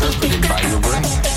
interpreted by your brain.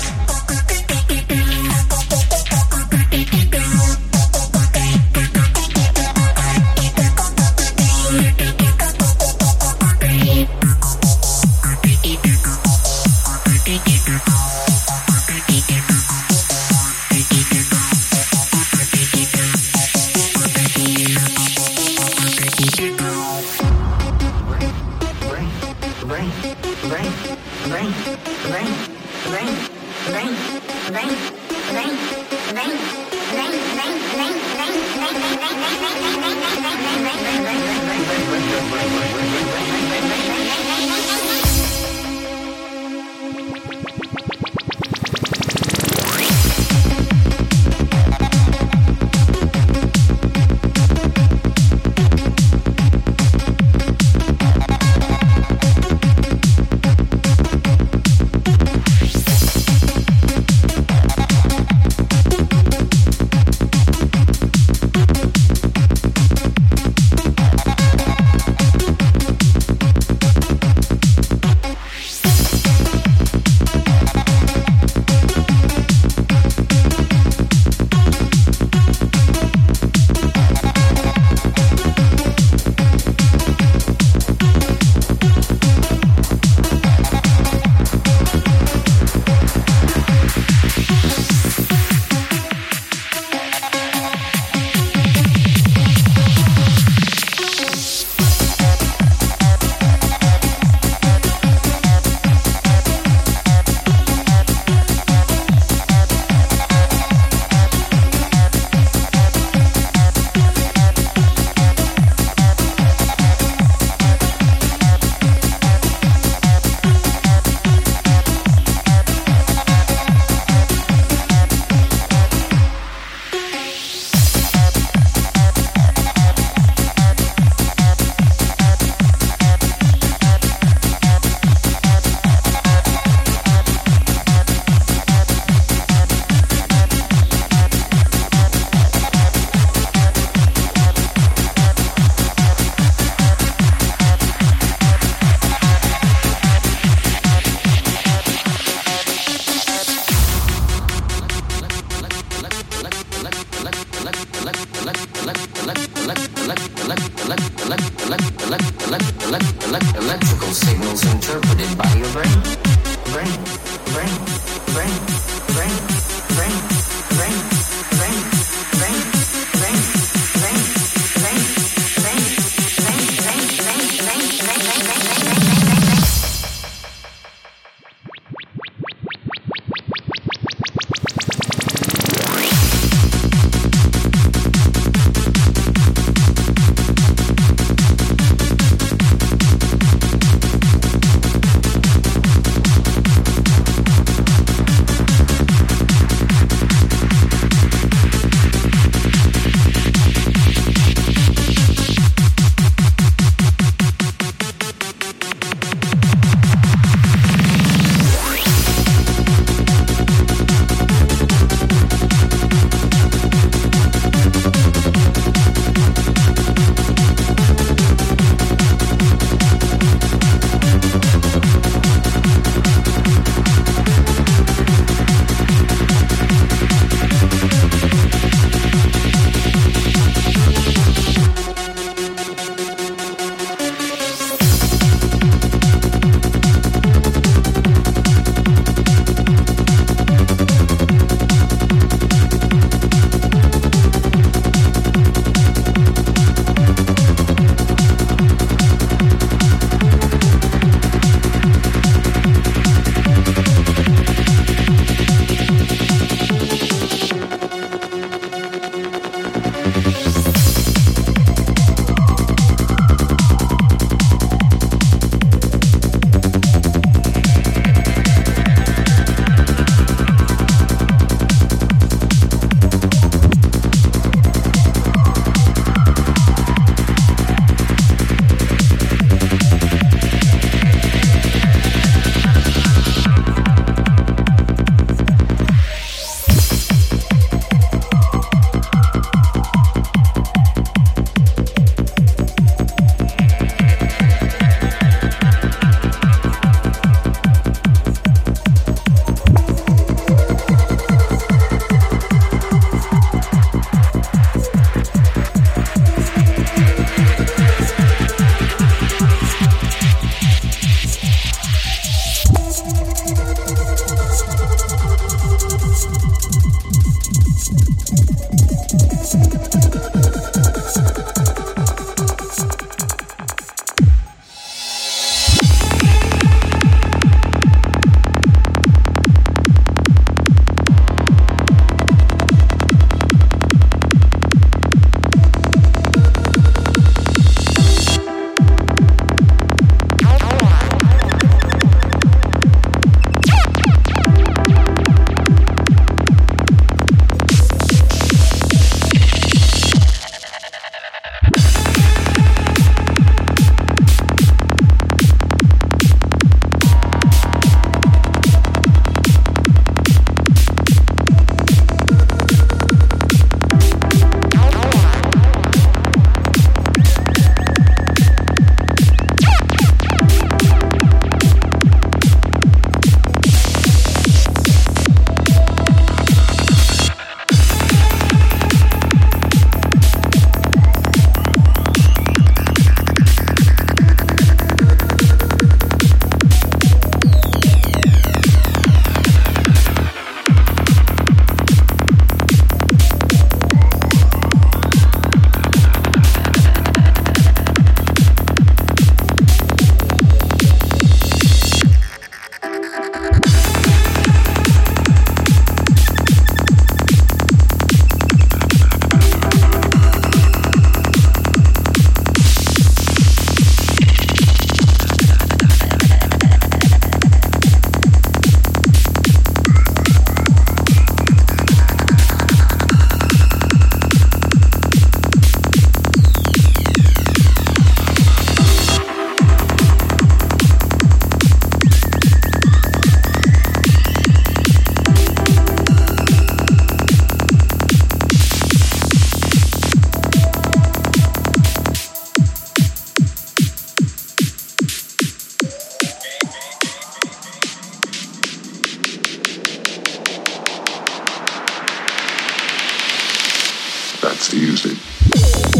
to use it.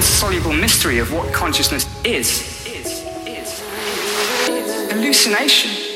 Insoluble mystery of what consciousness is. Hallucination.